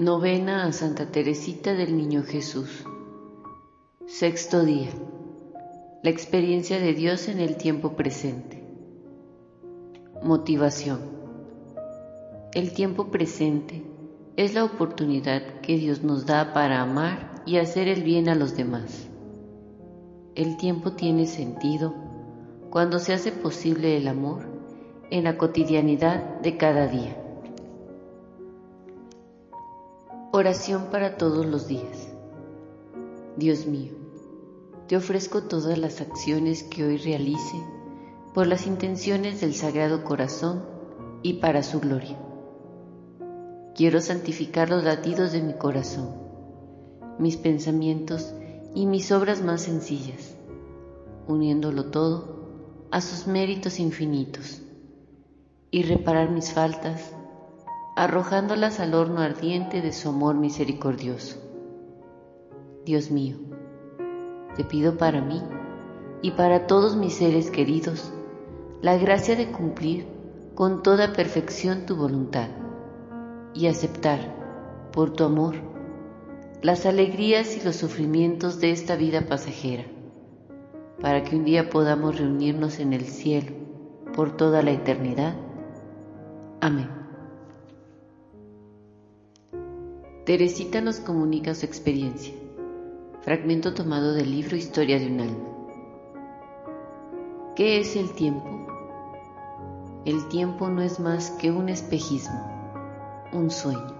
Novena a Santa Teresita del Niño Jesús. Sexto día. La experiencia de Dios en el tiempo presente. Motivación. El tiempo presente es la oportunidad que Dios nos da para amar y hacer el bien a los demás. El tiempo tiene sentido cuando se hace posible el amor en la cotidianidad de cada día. Oración para todos los días. Dios mío, te ofrezco todas las acciones que hoy realice por las intenciones del Sagrado Corazón y para su gloria. Quiero santificar los latidos de mi corazón, mis pensamientos y mis obras más sencillas, uniéndolo todo a sus méritos infinitos, y reparar mis faltas arrojándolas al horno ardiente de su amor misericordioso. Dios mío, te pido para mí y para todos mis seres queridos la gracia de cumplir con toda perfección tu voluntad y aceptar, por tu amor, las alegrías y los sufrimientos de esta vida pasajera, para que un día podamos reunirnos en el cielo por toda la eternidad. Amén. Teresita nos comunica su experiencia. Fragmento tomado del libro Historia de un alma. ¿Qué es el tiempo? El tiempo no es más que un espejismo, un sueño.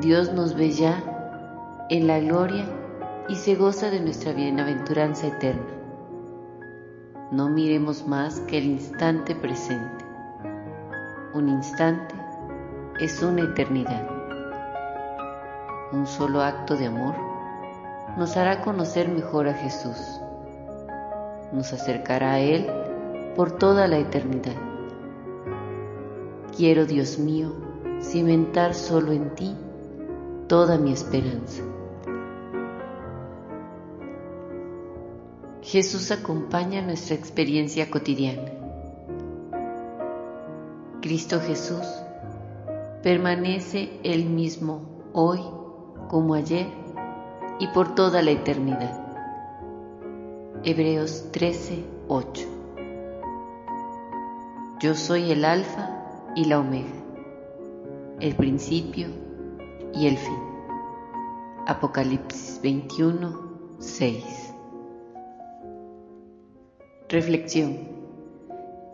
Dios nos ve ya en la gloria y se goza de nuestra bienaventuranza eterna. No miremos más que el instante presente. Un instante es una eternidad un solo acto de amor, nos hará conocer mejor a Jesús, nos acercará a Él por toda la eternidad. Quiero, Dios mío, cimentar solo en ti toda mi esperanza. Jesús acompaña nuestra experiencia cotidiana. Cristo Jesús permanece el mismo hoy como ayer y por toda la eternidad. Hebreos 13, 8. Yo soy el alfa y la omega, el principio y el fin. Apocalipsis 21, 6. Reflexión.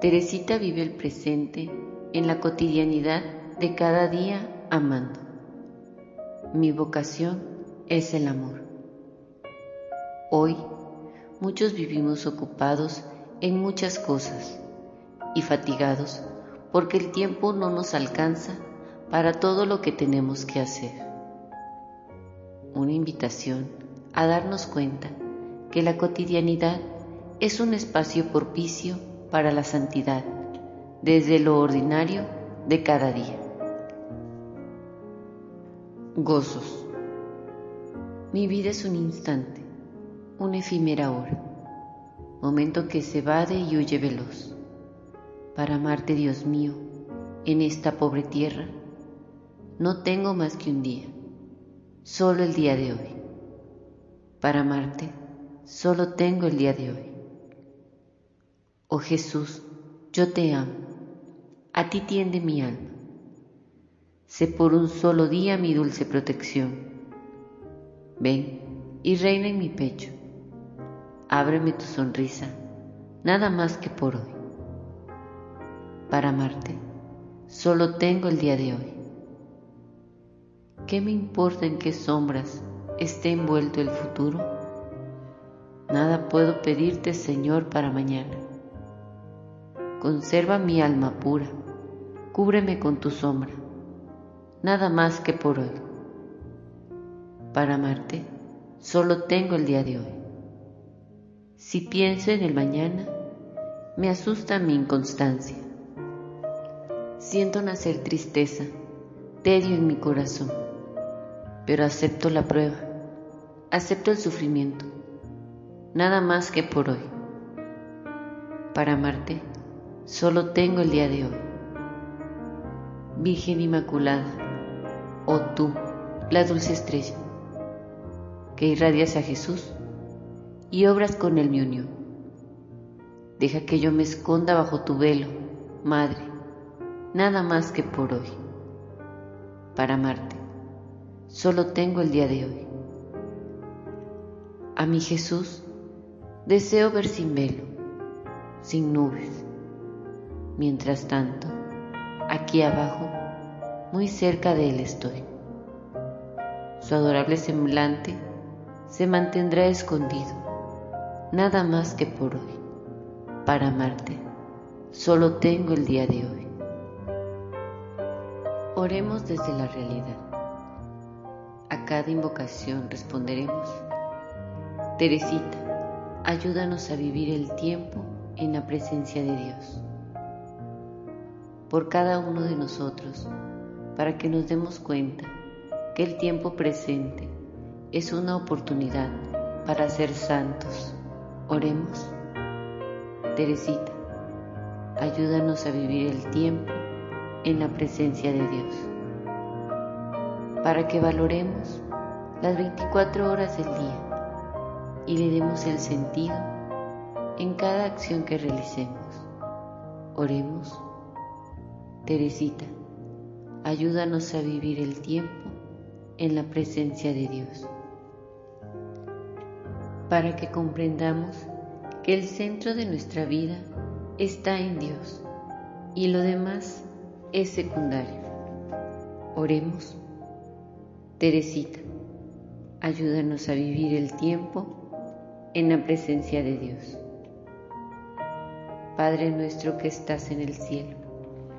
Teresita vive el presente en la cotidianidad de cada día amando. Mi vocación es el amor. Hoy muchos vivimos ocupados en muchas cosas y fatigados porque el tiempo no nos alcanza para todo lo que tenemos que hacer. Una invitación a darnos cuenta que la cotidianidad es un espacio propicio para la santidad desde lo ordinario de cada día. Gozos. Mi vida es un instante, una efímera hora, momento que se vade y huye veloz. Para amarte, Dios mío, en esta pobre tierra, no tengo más que un día, solo el día de hoy. Para amarte, solo tengo el día de hoy. Oh Jesús, yo te amo, a ti tiende mi alma sé por un solo día mi dulce protección. Ven y reina en mi pecho, ábreme tu sonrisa, nada más que por hoy. Para amarte, solo tengo el día de hoy. ¿Qué me importa en qué sombras esté envuelto el futuro? Nada puedo pedirte, Señor, para mañana. Conserva mi alma pura, cúbreme con tu sombra nada más que por hoy. Para amarte, solo tengo el día de hoy. Si pienso en el mañana, me asusta mi inconstancia. Siento nacer tristeza, tedio en mi corazón, pero acepto la prueba, acepto el sufrimiento, nada más que por hoy. Para amarte, solo tengo el día de hoy. Virgen Inmaculada, oh tú, la dulce estrella, que irradias a Jesús y obras con él mi unión. Deja que yo me esconda bajo tu velo, Madre, nada más que por hoy. Para amarte, solo tengo el día de hoy. A mi Jesús deseo ver sin velo, sin nubes. Mientras tanto, aquí abajo, muy cerca de Él estoy. Su adorable semblante se mantendrá escondido, nada más que por hoy. Para amarte, solo tengo el día de hoy. Oremos desde la realidad. A cada invocación responderemos, Teresita, ayúdanos a vivir el tiempo en la presencia de Dios. Por cada uno de nosotros, para que nos demos cuenta que el tiempo presente es una oportunidad para ser santos. Oremos. Teresita, ayúdanos a vivir el tiempo en la presencia de Dios, para que valoremos las 24 horas del día y le demos el sentido en cada acción que realicemos. Oremos. Teresita, ayúdanos a vivir el tiempo en la presencia de Dios, para que comprendamos que el centro de nuestra vida está en Dios y lo demás es secundario. Oremos. Teresita, ayúdanos a vivir el tiempo en la presencia de Dios. Padre nuestro que estás en el cielo,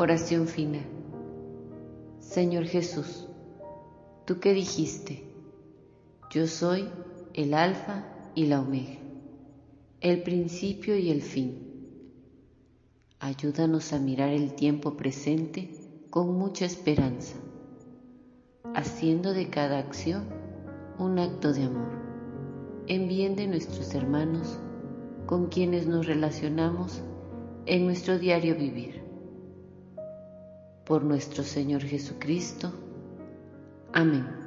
Oración final. Señor Jesús, tú que dijiste, yo soy el alfa y la omega, el principio y el fin. Ayúdanos a mirar el tiempo presente con mucha esperanza, haciendo de cada acción un acto de amor, en bien de nuestros hermanos con quienes nos relacionamos en nuestro diario vivir por nuestro Señor Jesucristo. Amén.